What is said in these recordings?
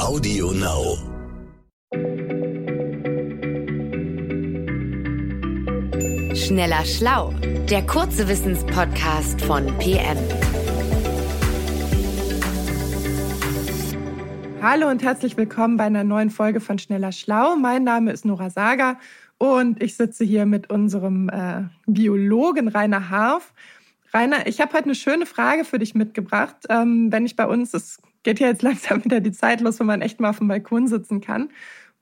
Audio Now. Schneller Schlau, der kurze Wissenspodcast von PM. Hallo und herzlich willkommen bei einer neuen Folge von Schneller Schlau. Mein Name ist Nora Sager und ich sitze hier mit unserem äh, Biologen Rainer Harf. Rainer, ich habe heute eine schöne Frage für dich mitgebracht. Ähm, wenn ich bei uns, es geht ja jetzt langsam wieder die Zeit los, wo man echt mal auf dem Balkon sitzen kann.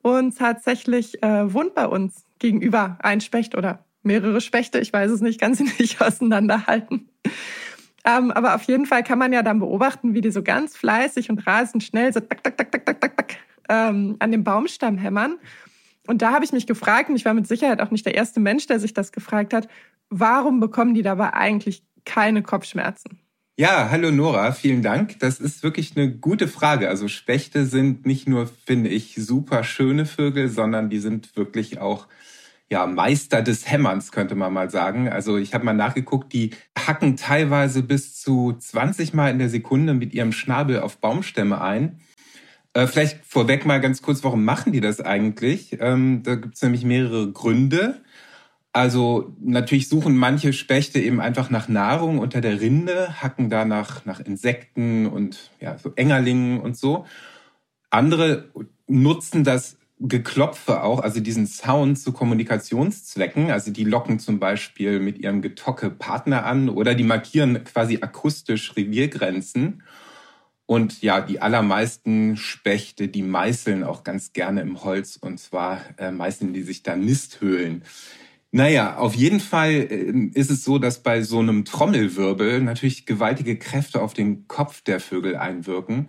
Und tatsächlich äh, wohnt bei uns gegenüber ein Specht oder mehrere Spechte, ich weiß es nicht, kann sie nicht auseinanderhalten. Ähm, aber auf jeden Fall kann man ja dann beobachten, wie die so ganz fleißig und rasend schnell so tak, tak, tak, tak, tak, tak, tak, ähm, an dem Baumstamm hämmern. Und da habe ich mich gefragt, und ich war mit Sicherheit auch nicht der erste Mensch, der sich das gefragt hat, warum bekommen die dabei eigentlich keine Kopfschmerzen? Ja, hallo Nora, vielen Dank. Das ist wirklich eine gute Frage. Also Spechte sind nicht nur, finde ich, super schöne Vögel, sondern die sind wirklich auch ja, Meister des Hämmerns, könnte man mal sagen. Also ich habe mal nachgeguckt, die hacken teilweise bis zu 20 Mal in der Sekunde mit ihrem Schnabel auf Baumstämme ein. Äh, vielleicht vorweg mal ganz kurz, warum machen die das eigentlich? Ähm, da gibt es nämlich mehrere Gründe. Also natürlich suchen manche Spechte eben einfach nach Nahrung unter der Rinde, hacken da nach, nach Insekten und ja, so Engerlingen und so. Andere nutzen das Geklopfe auch, also diesen Sound zu Kommunikationszwecken. Also die locken zum Beispiel mit ihrem Getocke Partner an oder die markieren quasi akustisch Reviergrenzen. Und ja, die allermeisten Spechte, die meißeln auch ganz gerne im Holz und zwar äh, meißeln die sich da Nisthöhlen. Naja, auf jeden Fall äh, ist es so, dass bei so einem Trommelwirbel natürlich gewaltige Kräfte auf den Kopf der Vögel einwirken.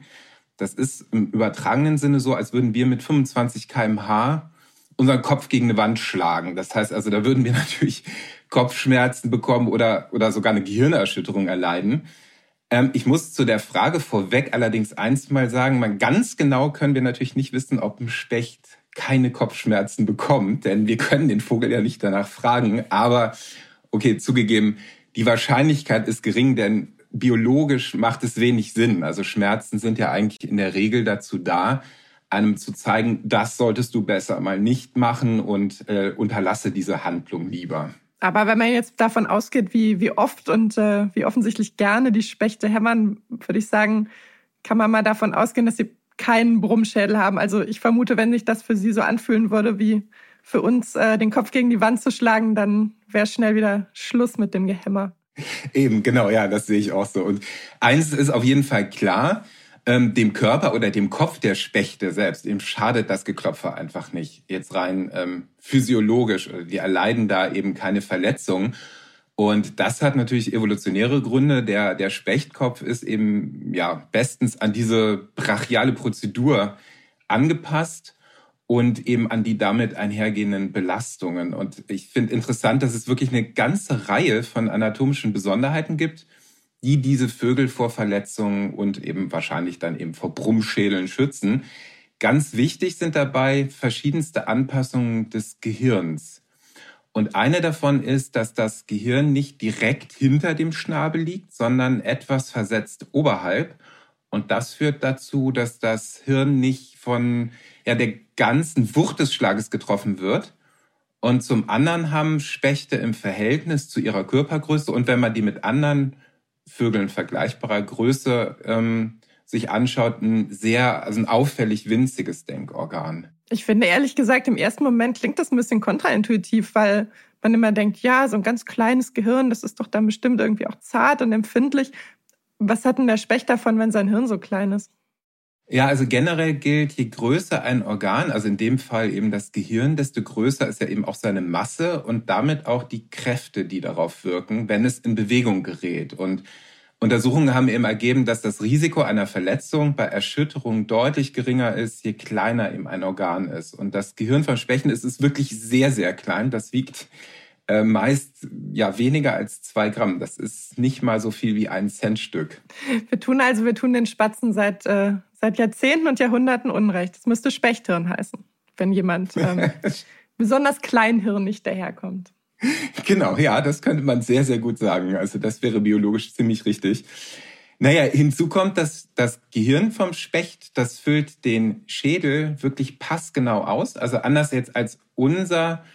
Das ist im übertragenen Sinne so, als würden wir mit 25 kmh unseren Kopf gegen eine Wand schlagen. Das heißt also, da würden wir natürlich Kopfschmerzen bekommen oder, oder sogar eine Gehirnerschütterung erleiden. Ähm, ich muss zu der Frage vorweg allerdings eins mal sagen, mal ganz genau können wir natürlich nicht wissen, ob ein Specht keine Kopfschmerzen bekommt, denn wir können den Vogel ja nicht danach fragen. Aber okay, zugegeben, die Wahrscheinlichkeit ist gering, denn biologisch macht es wenig Sinn. Also Schmerzen sind ja eigentlich in der Regel dazu da, einem zu zeigen, das solltest du besser mal nicht machen und äh, unterlasse diese Handlung lieber. Aber wenn man jetzt davon ausgeht, wie, wie oft und äh, wie offensichtlich gerne die Spechte hämmern, würde ich sagen, kann man mal davon ausgehen, dass sie keinen Brummschädel haben. Also ich vermute, wenn sich das für Sie so anfühlen würde, wie für uns äh, den Kopf gegen die Wand zu schlagen, dann wäre schnell wieder Schluss mit dem Gehämmer. Eben, genau, ja, das sehe ich auch so. Und eins ist auf jeden Fall klar, ähm, dem Körper oder dem Kopf der Spechte selbst, ihm schadet das Geklopfe einfach nicht. Jetzt rein ähm, physiologisch, die erleiden da eben keine Verletzung. Und das hat natürlich evolutionäre Gründe. Der, der Spechtkopf ist eben ja bestens an diese brachiale Prozedur angepasst und eben an die damit einhergehenden Belastungen. Und ich finde interessant, dass es wirklich eine ganze Reihe von anatomischen Besonderheiten gibt, die diese Vögel vor Verletzungen und eben wahrscheinlich dann eben vor Brummschädeln schützen. Ganz wichtig sind dabei verschiedenste Anpassungen des Gehirns. Und eine davon ist, dass das Gehirn nicht direkt hinter dem Schnabel liegt, sondern etwas versetzt oberhalb. Und das führt dazu, dass das Hirn nicht von ja, der ganzen Wucht des Schlages getroffen wird. Und zum anderen haben Spechte im Verhältnis zu ihrer Körpergröße und wenn man die mit anderen Vögeln vergleichbarer Größe ähm, sich anschaut, ein sehr, also ein auffällig winziges Denkorgan. Ich finde ehrlich gesagt, im ersten Moment klingt das ein bisschen kontraintuitiv, weil man immer denkt, ja, so ein ganz kleines Gehirn, das ist doch dann bestimmt irgendwie auch zart und empfindlich. Was hat denn der Specht davon, wenn sein Hirn so klein ist? Ja, also generell gilt, je größer ein Organ, also in dem Fall eben das Gehirn, desto größer ist ja eben auch seine Masse und damit auch die Kräfte, die darauf wirken, wenn es in Bewegung gerät. Und Untersuchungen haben eben ergeben, dass das Risiko einer Verletzung bei Erschütterung deutlich geringer ist, je kleiner eben ein Organ ist. Und das Gehirn von Spechten ist, ist wirklich sehr, sehr klein. Das wiegt äh, meist ja weniger als zwei Gramm. Das ist nicht mal so viel wie ein Centstück. Wir tun also, wir tun den Spatzen seit, äh, seit Jahrzehnten und Jahrhunderten Unrecht. Das müsste Spechthirn heißen, wenn jemand ähm, besonders kleinhirnig daherkommt. Genau, ja, das könnte man sehr, sehr gut sagen. Also das wäre biologisch ziemlich richtig. Naja, hinzu kommt, dass das Gehirn vom Specht, das füllt den Schädel wirklich passgenau aus. Also anders jetzt als unser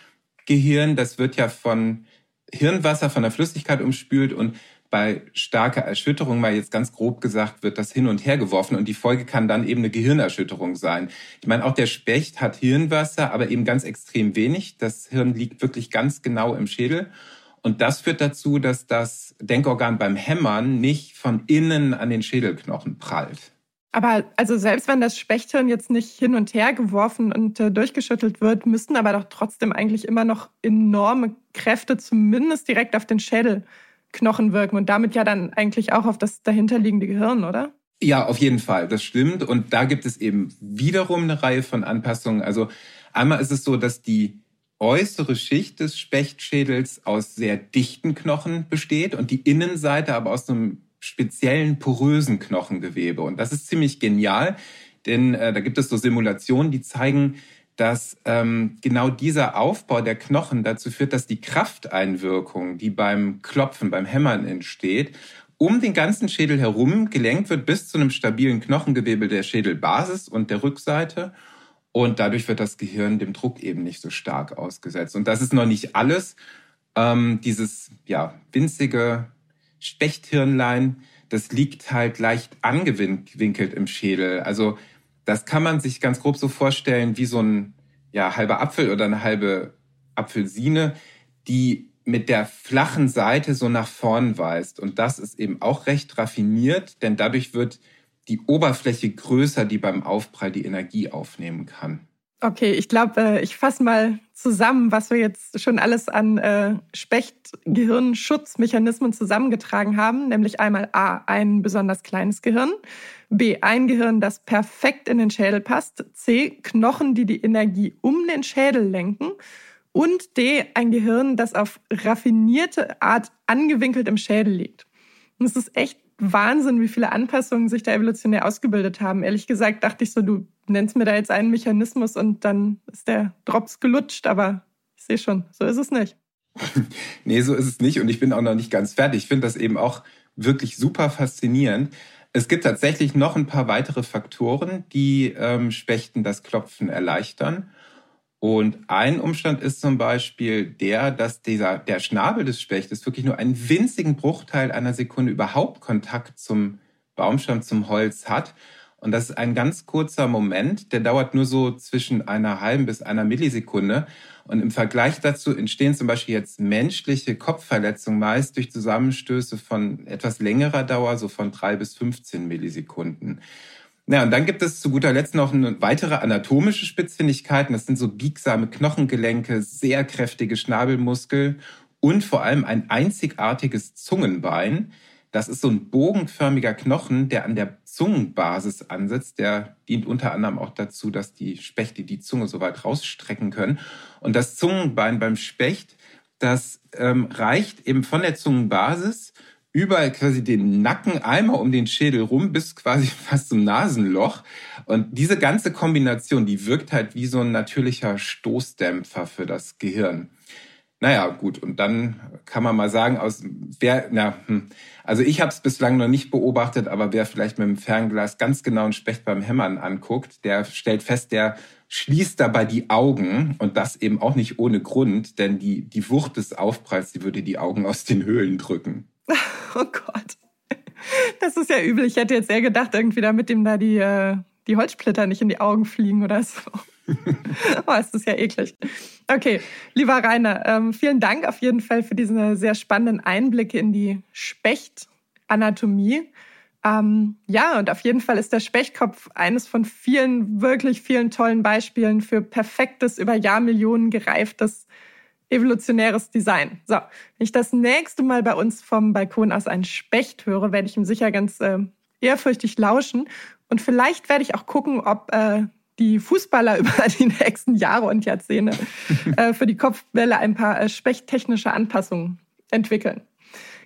Gehirn, das wird ja von Hirnwasser, von der Flüssigkeit umspült und bei starker Erschütterung, mal jetzt ganz grob gesagt, wird das hin und her geworfen und die Folge kann dann eben eine Gehirnerschütterung sein. Ich meine, auch der Specht hat Hirnwasser, aber eben ganz extrem wenig. Das Hirn liegt wirklich ganz genau im Schädel. Und das führt dazu, dass das Denkorgan beim Hämmern nicht von innen an den Schädelknochen prallt. Aber also selbst wenn das Spechthirn jetzt nicht hin und her geworfen und äh, durchgeschüttelt wird, müssten aber doch trotzdem eigentlich immer noch enorme Kräfte zumindest direkt auf den Schädelknochen wirken und damit ja dann eigentlich auch auf das dahinterliegende Gehirn, oder? Ja, auf jeden Fall, das stimmt. Und da gibt es eben wiederum eine Reihe von Anpassungen. Also einmal ist es so, dass die äußere Schicht des Spechtschädels aus sehr dichten Knochen besteht und die Innenseite aber aus einem speziellen porösen Knochengewebe. Und das ist ziemlich genial, denn äh, da gibt es so Simulationen, die zeigen, dass ähm, genau dieser Aufbau der Knochen dazu führt, dass die Krafteinwirkung, die beim Klopfen, beim Hämmern entsteht, um den ganzen Schädel herum gelenkt wird bis zu einem stabilen Knochengewebe der Schädelbasis und der Rückseite. Und dadurch wird das Gehirn dem Druck eben nicht so stark ausgesetzt. Und das ist noch nicht alles. Ähm, dieses ja, winzige Spechthirnlein, das liegt halt leicht angewinkelt im Schädel. Also das kann man sich ganz grob so vorstellen wie so ein ja, halber Apfel oder eine halbe Apfelsine, die mit der flachen Seite so nach vorn weist. Und das ist eben auch recht raffiniert, denn dadurch wird die Oberfläche größer, die beim Aufprall die Energie aufnehmen kann. Okay, ich glaube, äh, ich fasse mal zusammen, was wir jetzt schon alles an äh, Specht-Gehirnschutzmechanismen zusammengetragen haben. Nämlich einmal A, ein besonders kleines Gehirn. B, ein Gehirn, das perfekt in den Schädel passt. C, Knochen, die die Energie um den Schädel lenken. Und D, ein Gehirn, das auf raffinierte Art angewinkelt im Schädel liegt. Und es ist echt Wahnsinn, wie viele Anpassungen sich da evolutionär ausgebildet haben. Ehrlich gesagt dachte ich so, du nennst mir da jetzt einen Mechanismus und dann ist der Drops gelutscht, aber ich sehe schon, so ist es nicht. nee, so ist es nicht und ich bin auch noch nicht ganz fertig. Ich finde das eben auch wirklich super faszinierend. Es gibt tatsächlich noch ein paar weitere Faktoren, die ähm, Spechten das Klopfen erleichtern. Und ein Umstand ist zum Beispiel der, dass dieser, der Schnabel des Spechtes wirklich nur einen winzigen Bruchteil einer Sekunde überhaupt Kontakt zum Baumstamm, zum Holz hat. Und das ist ein ganz kurzer Moment, der dauert nur so zwischen einer halben bis einer Millisekunde. Und im Vergleich dazu entstehen zum Beispiel jetzt menschliche Kopfverletzungen meist durch Zusammenstöße von etwas längerer Dauer, so von drei bis 15 Millisekunden. Ja, und dann gibt es zu guter Letzt noch eine weitere anatomische Spitzfindigkeiten. Das sind so biegsame Knochengelenke, sehr kräftige Schnabelmuskel und vor allem ein einzigartiges Zungenbein. Das ist so ein bogenförmiger Knochen, der an der Zungenbasis ansetzt. Der dient unter anderem auch dazu, dass die Spechte die Zunge so weit rausstrecken können. Und das Zungenbein beim Specht, das ähm, reicht eben von der Zungenbasis überall quasi den Nacken einmal um den Schädel rum bis quasi fast zum Nasenloch. Und diese ganze Kombination, die wirkt halt wie so ein natürlicher Stoßdämpfer für das Gehirn. Naja, gut, und dann kann man mal sagen, aus wer, na, hm, also ich habe es bislang noch nicht beobachtet, aber wer vielleicht mit dem Fernglas ganz genau einen Specht beim Hämmern anguckt, der stellt fest, der schließt dabei die Augen und das eben auch nicht ohne Grund, denn die, die Wucht des Aufpralls, die würde die Augen aus den Höhlen drücken. Oh Gott. Das ist ja übel. Ich hätte jetzt eher gedacht, irgendwie damit dem da die, äh, die Holzsplitter nicht in die Augen fliegen oder so. oh, ist das ja eklig. Okay, lieber Rainer, ähm, vielen Dank auf jeden Fall für diese sehr spannenden Einblicke in die Spechtanatomie. Ähm, ja, und auf jeden Fall ist der Spechtkopf eines von vielen, wirklich vielen tollen Beispielen für perfektes, über Jahrmillionen gereiftes evolutionäres Design. So, wenn ich das nächste Mal bei uns vom Balkon aus einen Specht höre, werde ich ihm sicher ganz äh, ehrfürchtig lauschen. Und vielleicht werde ich auch gucken, ob äh, die Fußballer über die nächsten Jahre und Jahrzehnte äh, für die Kopfwelle ein paar äh, spechtechnische Anpassungen entwickeln.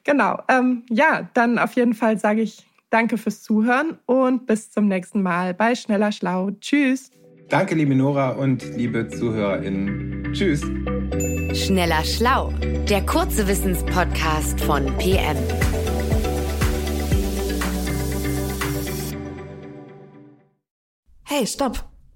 Genau, ähm, ja, dann auf jeden Fall sage ich danke fürs Zuhören und bis zum nächsten Mal bei Schneller Schlau. Tschüss. Danke, liebe Nora und liebe ZuhörerInnen. Tschüss. Schneller Schlau, der kurze Wissenspodcast von PM. Hey, stopp!